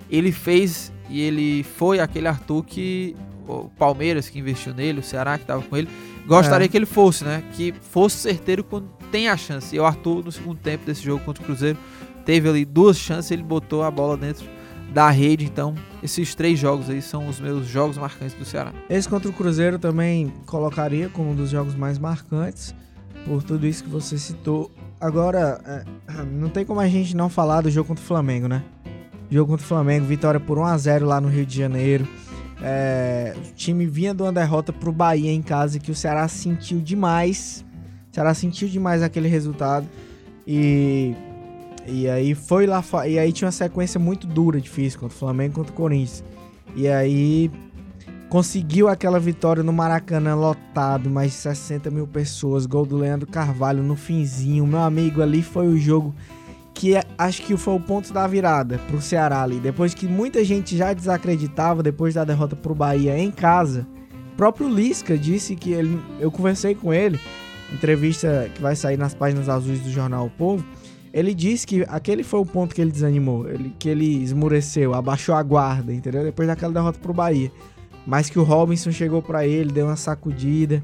ele fez e ele foi aquele Arthur que o Palmeiras que investiu nele, o Ceará que estava com ele, gostaria É. que ele fosse, né? Que fosse certeiro quando tem a chance. E o Arthur, no segundo tempo desse jogo contra o Cruzeiro, teve ali duas chances, ele botou a bola dentro da rede. Então, esses três jogos aí são os meus jogos marcantes do Ceará. Esse contra o Cruzeiro também colocaria como um dos jogos mais marcantes, por tudo isso que você citou. Agora, é, não tem como a gente não falar do jogo contra o Flamengo, né? Jogo contra o Flamengo, vitória por 1x0 lá no Rio de Janeiro. É, o time vinha de uma derrota pro Bahia em casa que o Ceará sentiu demais. O Ceará sentiu demais aquele resultado. E, e aí foi lá. E aí tinha uma sequência muito dura, difícil, contra o Flamengo contra o Corinthians. E aí conseguiu aquela vitória no Maracanã lotado, mais de 60 mil pessoas, gol do Leandro Carvalho no finzinho. Meu amigo, ali foi o jogo que é- acho que foi o ponto da virada pro Ceará ali. Depois que muita gente já desacreditava, depois da derrota pro Bahia em casa, o próprio Lisca disse que ele, eu conversei com ele, entrevista que vai sair nas páginas azuis do jornal O Povo, ele disse que aquele foi o ponto que ele desanimou, ele, que ele esmureceu, abaixou a guarda, entendeu? Depois daquela derrota pro Bahia. Mas que o Robinson chegou pra ele, deu uma sacudida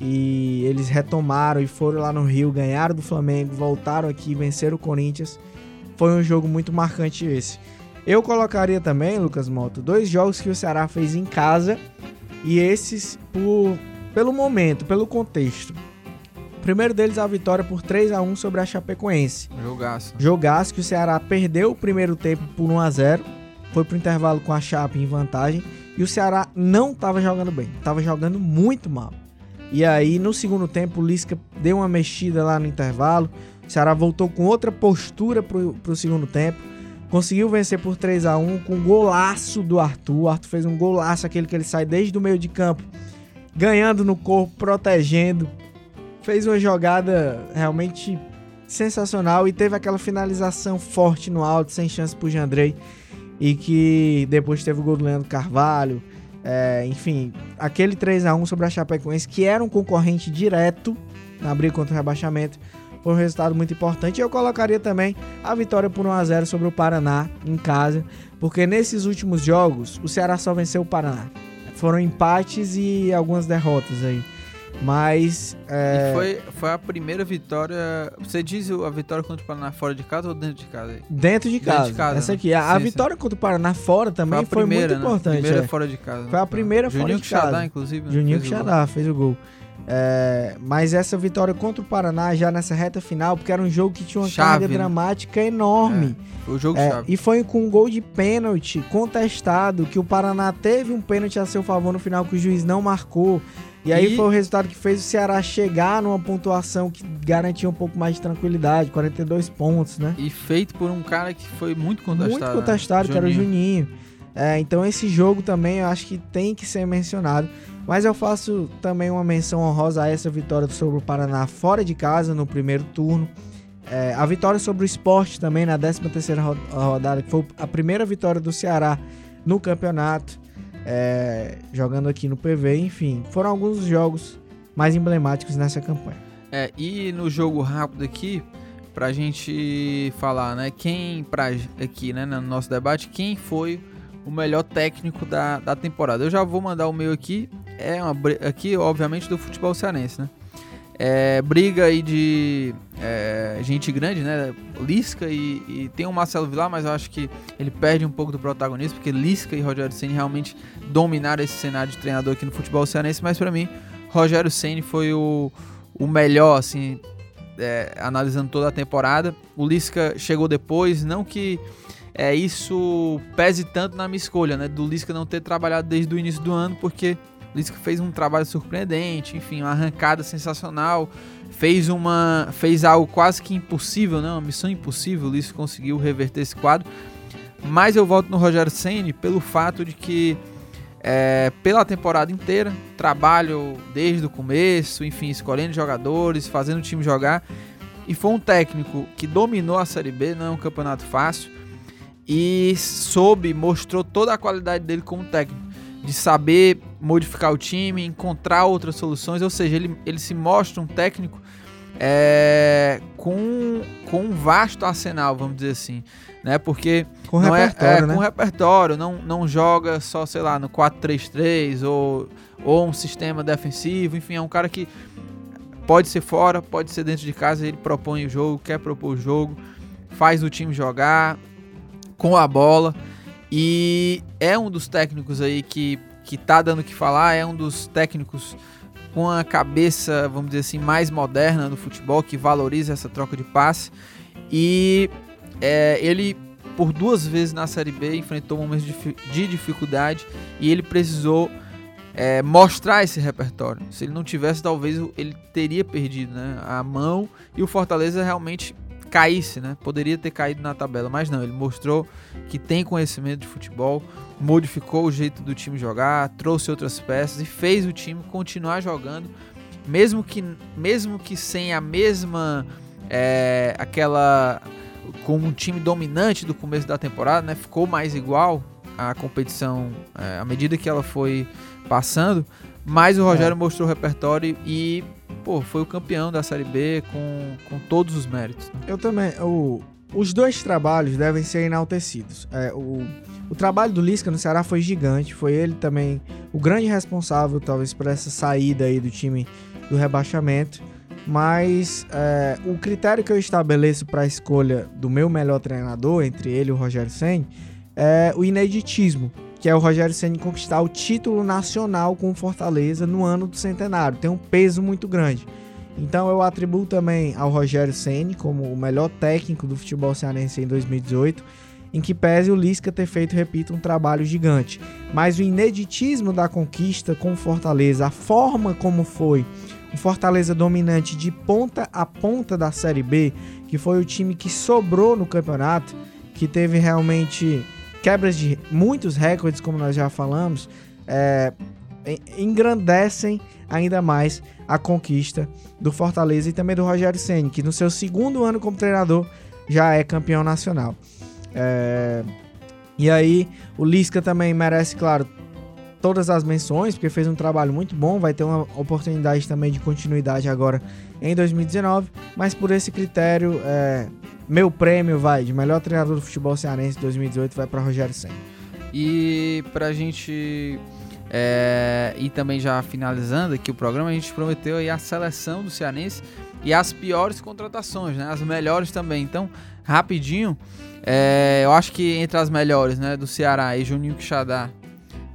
e eles retomaram e foram lá no Rio, ganharam do Flamengo, voltaram aqui, venceram o Corinthians. Foi um jogo muito marcante esse. Eu colocaria também, Lucas Moto, dois jogos que o Ceará fez em casa e esses por pelo momento, pelo contexto. O primeiro deles a vitória por 3 a 1 sobre a Chapecoense. Jogaço. Jogaço que o Ceará perdeu o primeiro tempo por 1 a 0 foi pro intervalo com a Chape em vantagem e o Ceará não estava jogando bem, estava jogando muito mal. E aí no segundo tempo o Lisca deu uma mexida lá no intervalo, o Ceará voltou com outra postura pro, pro segundo tempo, conseguiu vencer por 3 a 1 com um golaço do Arthur. O Arthur fez um golaço, aquele que ele sai desde o meio de campo, ganhando no corpo, protegendo. Fez uma jogada realmente sensacional e teve aquela finalização forte no alto, sem chance pro Jandrei. E que depois teve o gol do Leandro Carvalho. É, enfim, aquele 3 a 1 sobre a Chapecoense, que era um concorrente direto na briga contra o rebaixamento, foi um resultado muito importante. Eu colocaria também a vitória por 1 a 0 sobre o Paraná em casa, porque nesses últimos jogos o Ceará só venceu o Paraná. Foram empates e algumas derrotas aí. Mas é, E foi, foi a primeira vitória. Você diz a vitória contra o Paraná fora de casa ou dentro de casa? aí? dentro de Dentro casa. de casa, Essa né? aqui, a, a Sim, vitória contra o Paraná fora também a foi, muito primeira, né? importante. Primeira é. fora de casa. Foi a primeira fora Juninho de Xadá, casa. inclusive. né, Juninho fez o gol. Xadá fez o gol. É, mas essa vitória contra o Paraná já nessa reta final, porque era um jogo que tinha uma Chave, carga né? dramática enorme. Foi o jogo É, chave. e foi com um gol de pênalti contestado, que o Paraná teve um pênalti a seu favor no final que o juiz não marcou. E aí E- foi o resultado que fez o Ceará chegar numa pontuação que garantia um pouco mais de tranquilidade, 42 pontos, né? E feito por um cara que foi muito contestado. Muito contestado, né? que era o Juninho. Juninho. É, então esse jogo também eu acho que tem que ser mencionado. Mas eu faço também uma menção honrosa a essa vitória sobre o Paraná fora de casa no primeiro turno. É, a vitória sobre o esporte também na 13 terceira rodada, que foi a primeira vitória do Ceará no campeonato, é, jogando aqui no PV, enfim, foram alguns jogos mais emblemáticos nessa campanha. É, e no jogo rápido aqui, pra gente falar, né, quem, pra, aqui, né, no nosso debate, quem foi o melhor técnico da, da temporada. Eu já vou mandar o meu aqui, é uma, aqui, obviamente, do futebol cearense, né. É, briga aí de é, gente grande, né? Lisca e, e, tem o Marcelo Vilar, mas eu acho que ele perde um pouco do protagonismo, porque Lisca e Rogério Ceni realmente dominaram esse cenário de treinador aqui no futebol cearense, mas para mim, Rogério Ceni foi o, o melhor, assim, é, analisando toda a temporada. O Lisca chegou depois, não que é, isso pese tanto na minha escolha, né? Do Lisca não ter trabalhado desde o início do ano, porque Lisca fez um trabalho surpreendente, enfim, uma arrancada sensacional, fez uma fez algo quase que impossível, né? Uma missão impossível, o Lisca conseguiu reverter esse quadro. Mas eu volto no Rogério Ceni pelo fato de que é, pela temporada inteira, trabalho desde o começo, enfim, escolhendo jogadores, fazendo o time jogar. E foi um técnico que dominou a Série B, não é um campeonato fácil. E soube, mostrou toda a qualidade dele como técnico de saber modificar o time, encontrar outras soluções, ou seja, ele, ele se mostra um técnico é, com, com um vasto arsenal, vamos dizer assim, né? Porque com não repertório, é, é né? com repertório, não, não joga só, sei lá, no 4-3-3 ou, ou um sistema defensivo, enfim, é um cara que pode ser fora, pode ser dentro de casa, ele propõe o jogo, quer propor o jogo, faz o time jogar com a bola. E é um dos técnicos aí que, que tá dando o que falar, é um dos técnicos com a cabeça, vamos dizer assim, mais moderna no futebol, que valoriza essa troca de passe. E é, ele, por duas vezes na Série B, enfrentou momentos de dificuldade e ele precisou é, mostrar esse repertório. Se ele não tivesse, talvez ele teria perdido né, a mão e o Fortaleza realmente caísse, né? Poderia ter caído na tabela, mas não, ele mostrou que tem conhecimento de futebol, modificou o jeito do time jogar, trouxe outras peças e fez o time continuar jogando, mesmo que, mesmo que sem a mesma é, aquela com um time dominante do começo da temporada, né? Ficou mais igual a competição é, à medida que ela foi passando, mas o Rogério é. mostrou o repertório e pô, foi o campeão da Série B com, com todos os méritos. Né? Eu também. O, os dois trabalhos devem ser enaltecidos. É, o, o trabalho do Lisca no Ceará foi gigante. Foi ele também o grande responsável, talvez, por essa saída aí do time do rebaixamento. Mas é, o critério que eu estabeleço para a escolha do meu melhor treinador, entre ele e o Rogério Senni, é o ineditismo que é o Rogério Ceni conquistar o título nacional com o Fortaleza no ano do centenário. Tem um peso muito grande. Então eu atribuo também ao Rogério Ceni como o melhor técnico do futebol cearense em 2018, em que pese o Lisca ter feito, repito, um trabalho gigante. Mas o ineditismo da conquista com o Fortaleza, a forma como foi o Fortaleza dominante de ponta a ponta da Série B, que foi o time que sobrou no campeonato, que teve realmente quebras de muitos recordes, como nós já falamos, é, engrandecem ainda mais a conquista do Fortaleza e também do Rogério Ceni, que no seu segundo ano como treinador já é campeão nacional. É, e aí o Lisca também merece, claro, todas as menções, porque fez um trabalho muito bom, vai ter uma oportunidade também de continuidade agora em 2019, mas por esse critério é, meu prêmio vai de melhor treinador do futebol cearense 2018 vai para Rogério Senna. E pra gente é, e também já finalizando aqui o programa, a gente prometeu aí a seleção do Cearense e as piores contratações, né? As melhores também. Então, rapidinho, é, eu acho que entre as melhores, né, do Ceará e Juninho Quixadá,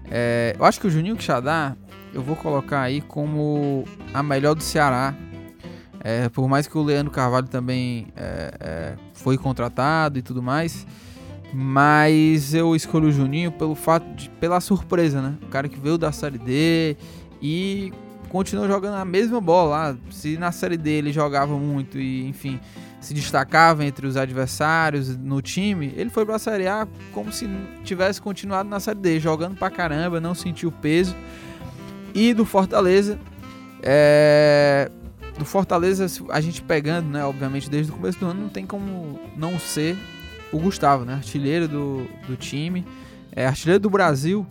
é, eu acho que o Juninho Quixadá eu vou colocar aí como a melhor do Ceará é, por mais que o Leandro Carvalho também é, é, foi contratado e tudo mais, mas eu escolho o Juninho pelo fato de, pela surpresa, né? O cara que veio da série D e continuou jogando a mesma bola lá. Se na Série D ele jogava muito e, enfim, se destacava entre os adversários no time, ele foi pra Série A como se tivesse continuado na Série D, jogando pra caramba, não sentiu peso. E do Fortaleza, é, do Fortaleza, a gente pegando, né, obviamente, desde o começo do ano, não tem como não ser o Gustavo, né, artilheiro do, do time, é artilheiro do Brasil,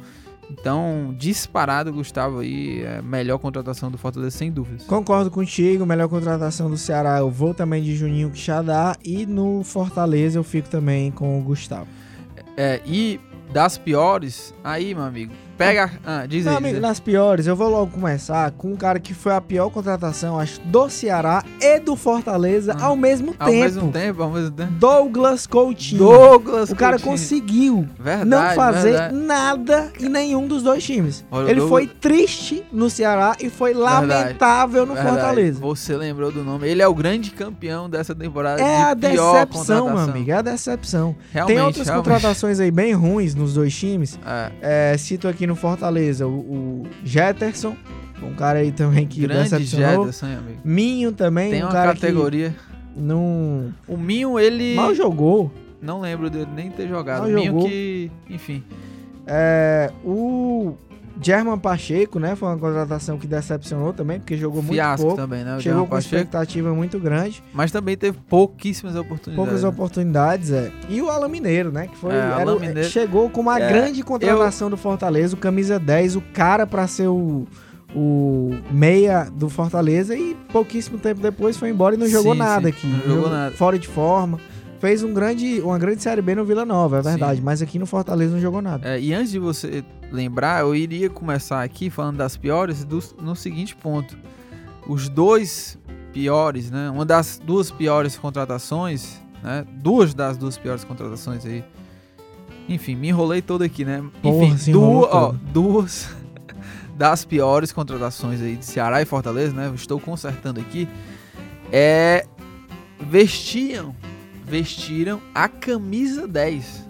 então, disparado, Gustavo aí, é melhor contratação do Fortaleza, sem dúvidas. Concordo contigo, melhor contratação do Ceará, eu vou também de Juninho Quixadá e no Fortaleza eu fico também com o Gustavo. É, e das piores, aí, meu amigo, pega. Ah, diz Meu aí. amigo, diz aí. nas piores, eu vou logo começar com um cara que foi a pior contratação, acho, do Ceará e do Fortaleza Ah, ao mesmo Ao tempo. mesmo tempo, ao mesmo tempo. Douglas Coutinho. Douglas o cara Coutinho. conseguiu Verdade, não fazer verdade. nada em nenhum dos dois times. Olha, o Ele Douglas- foi triste no Ceará e foi lamentável no Verdade. Fortaleza. Você lembrou do nome. Ele é o grande campeão dessa temporada. É de a pior decepção, meu contratação. amigo. É a decepção. Realmente, Tem outras realmente. contratações aí bem ruins nos dois times. É, É, cito aqui no Fortaleza o, o Jetterson, um cara aí também que grande decepcionou. Jederson, hein, amigo. Minho também, Tem um uma cara categoria. que não O Minho, ele. mal jogou. Não lembro dele nem ter jogado. Mal O Minho jogou. que. Enfim. É, o German Pacheco, né, foi uma contratação que decepcionou também, porque jogou muito Fiasco pouco. também, né? O Chegou Jean com Pacheco. expectativa muito grande, Mas também teve pouquíssimas oportunidades. poucas né? oportunidades, é. E o Alan Mineiro, né, que foi É, era Mineiro. chegou com uma É, grande contratação do Fortaleza, o camisa 10, o cara pra ser o o meia do Fortaleza e pouquíssimo tempo depois foi embora e não jogou Sim, nada sim, aqui. não jogou nada. Fora de forma. Fez um grande, uma grande Série B no Vila Nova, é Sim. verdade. Mas aqui no Fortaleza não jogou nada. É, e antes de você lembrar, eu iria começar aqui falando das piores do- no seguinte ponto. Os dois piores, né? Uma das duas piores contratações, né? Duas das duas piores contratações aí. Enfim, me enrolei todo aqui, né? Porra, Enfim, ó, duas das piores contratações aí de Ceará e Fortaleza, né? Estou consertando aqui. É vestiam, vestiram a camisa 10.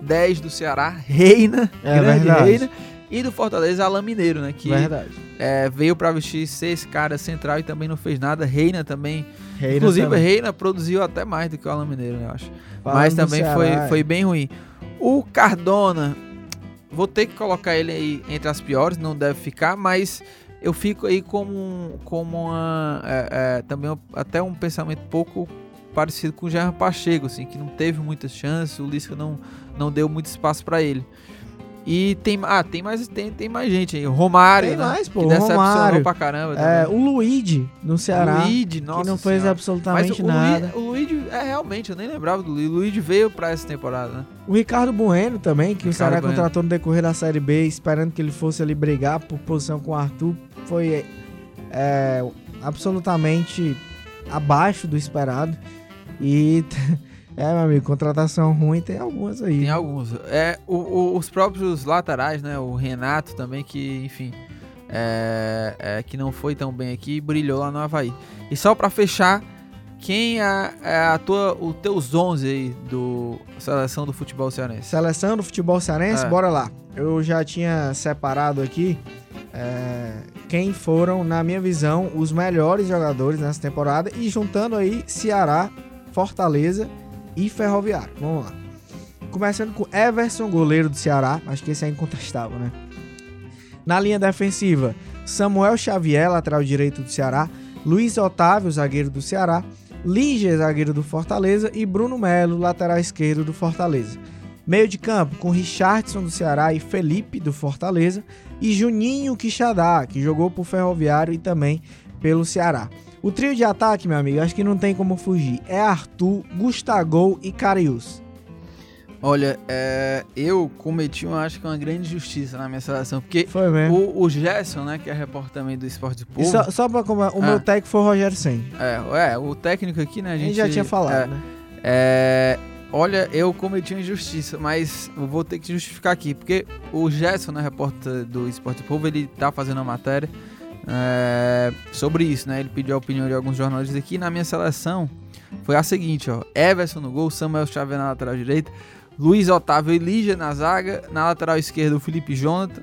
10 do Ceará, Reina, É grande verdade. Reina, e do Fortaleza, Alain Mineiro, né? Que Verdade. é, veio pra vestir ser esse cara central e também não fez nada. Reina também. Reina Inclusive, também. Reina produziu até mais do que o Alain Mineiro, eu acho. Falando Mas também Ceará, foi, é. foi bem ruim. O Cardona, vou ter que colocar ele aí entre as piores, não deve ficar, mas eu fico aí como, como uma, é, é, também até um pensamento pouco parecido com o Gerard Pacheco, assim, que não teve muitas chances, o Lisca não, não deu muito espaço pra ele. E tem, ah, tem mais, tem, tem mais gente aí. O Romário, Tem né? mais, pô, Que o decepcionou Romário. pra caramba. É, também. o Luigi no Ceará, Luigi, nossa que não fez Senhora. absolutamente Mas o, nada. Luigi, o Luigi, é realmente, eu nem lembrava do Luigi. O Luigi veio pra essa temporada, né? O Ricardo Bueno também, que o Ricardo Ceará Bueno. contratou no decorrer da Série B, esperando que ele fosse ali brigar por posição com o Arthur, foi é, absolutamente abaixo do esperado. E, é, meu amigo, contratação ruim tem algumas aí. Tem alguns. É, o- o- os próprios laterais, né? O Renato também, que, enfim, é, é, que não foi tão bem aqui, brilhou lá no Havaí. E só pra fechar, quem é, é a tua, os teus 11 aí do seleção do futebol cearense? Seleção do futebol cearense, É. bora lá. Eu já tinha separado aqui é, quem foram, na minha visão, os melhores jogadores nessa temporada e juntando aí Ceará, Fortaleza e Ferroviário. Vamos lá. Começando com Everson, goleiro do Ceará. Acho que esse é incontestável, né? Na linha defensiva, Samuel Xavier, lateral direito do Ceará. Luiz Otávio, zagueiro do Ceará. Lígia, zagueiro do Fortaleza. E Bruno Melo, lateral esquerdo do Fortaleza. Meio de campo com Richardson do Ceará e Felipe do Fortaleza. E Juninho Quixadá, que jogou pro Ferroviário e também pelo Ceará. O trio de ataque, meu amigo, acho que não tem como fugir. É Arthur, Gustagol e Carius. Olha, é, eu cometi, eu acho que uma grande justiça na minha seleção, porque Foi mesmo. o, o Gerson, né, que é repórter também do Esporte E Povo, só, só pra como o Ah. meu técnico foi o Rogério Senni. é, é, o técnico aqui, né, a A gente, gente já tinha falado, é, né? É, olha, eu cometi uma injustiça, mas vou ter que justificar aqui, porque o Gerson, né, repórter do Esporte Povo, ele tá fazendo uma matéria é, sobre isso, né? Ele pediu a opinião de alguns jornalistas aqui. Na minha seleção foi a seguinte, ó: Everson no gol, Samuel Xavier na lateral direita, Luiz Otávio e Lígia na zaga, na lateral esquerda o Felipe Jonathan,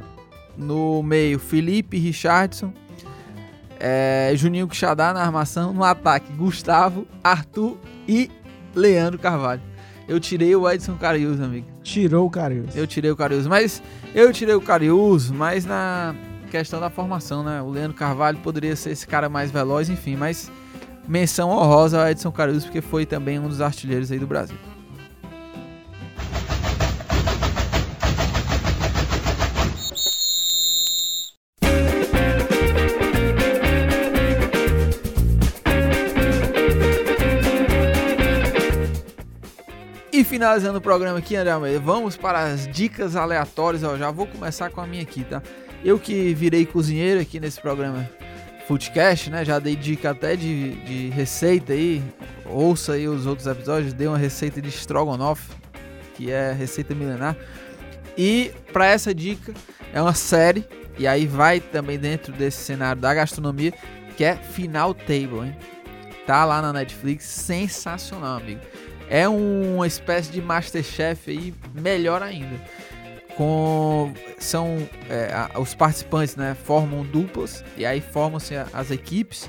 no meio Felipe Richardson. É, Juninho Quixadá na armação, no ataque, Gustavo, Arthur e Leandro Carvalho. Eu tirei o Edson Carius, amigo. Tirou o Carius. Eu tirei o Carius, mas eu tirei o Carius, mas na questão da formação, né? O Leandro Carvalho poderia ser esse cara mais veloz, enfim, mas menção honrosa ao Edson Carius, porque foi também um dos artilheiros aí do Brasil. E finalizando o programa aqui, André Almeida, vamos para as dicas aleatórias. Eu já vou começar com a minha aqui, tá? Eu que virei cozinheiro aqui nesse programa Foodcast, né? Já dei dica até de, de receita aí. Ouça aí os outros episódios. Dei uma receita de Strogonoff, que é receita milenar. E para essa dica, é uma série. E aí vai também dentro desse cenário da gastronomia, que é Final Table, hein? Tá lá na Netflix. Sensacional, amigo. É uma espécie de Masterchef aí, melhor ainda com são é, a, os participantes né formam duplas e aí formam-se as equipes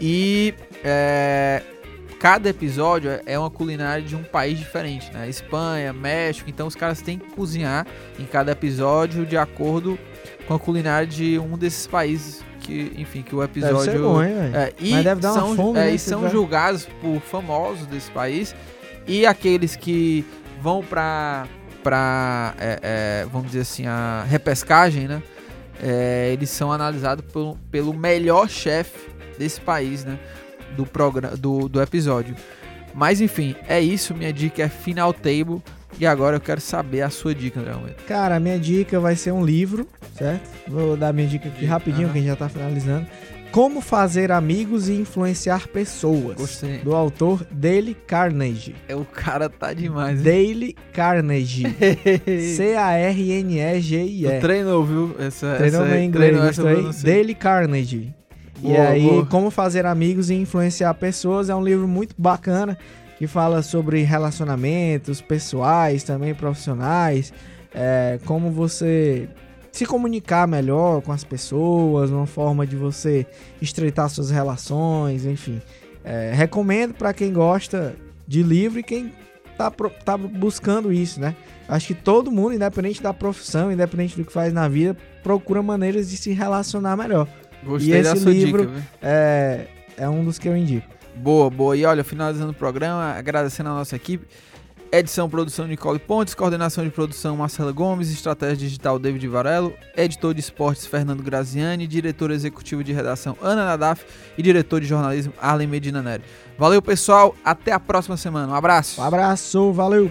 e é, cada episódio é uma culinária de um país diferente né Espanha México então os caras têm que cozinhar em cada episódio de acordo com a culinária de um desses países que enfim que o episódio deve ser bom, hein, é, e Mas deve dar uma são, fome, é, né, e são julgados por famosos desse país e aqueles que vão para para é, é, vamos dizer assim a repescagem né É, eles são analisados pelo, pelo melhor chefe desse país né do programa do, do episódio mas enfim é isso minha dica é final table e agora eu quero saber a sua dica André Almeida. Cara, a minha dica vai ser um livro, certo? Vou dar minha dica aqui rapidinho, Aham. que a gente já tá finalizando. Como fazer amigos e influenciar pessoas. Gostei. Do autor Dale Carnegie. é o cara tá demais hein? Dale Carnegie. C-A-R-N-E-G-I-E. Tu treinou viu essa Treinou essa aí, inglês, treinou gostou aí? Dale Carnegie. e Boa, aí, boa. Como Fazer Amigos e Influenciar Pessoas é um livro muito bacana que fala sobre relacionamentos pessoais, também profissionais, é, como você se comunicar melhor com as pessoas, uma forma de você estreitar suas relações, enfim. É, recomendo para quem gosta de livro e quem tá, tá buscando isso, né? Acho que todo mundo, independente da profissão, independente do que faz na vida, procura maneiras de se relacionar melhor. gostei e da esse sua livro- dica? É, é um dos que eu indico. Boa, boa. E olha, finalizando o programa, agradecendo a nossa equipe. Edição, produção Nicole Pontes, coordenação de produção Marcela Gomes, estratégia digital David Varelo, editor de esportes Fernando Graziani, diretor executivo de redação Ana Nadaf e diretor de jornalismo Arlen Medina Neri. Valeu, pessoal. Até a próxima semana. Um abraço. Um abraço, valeu!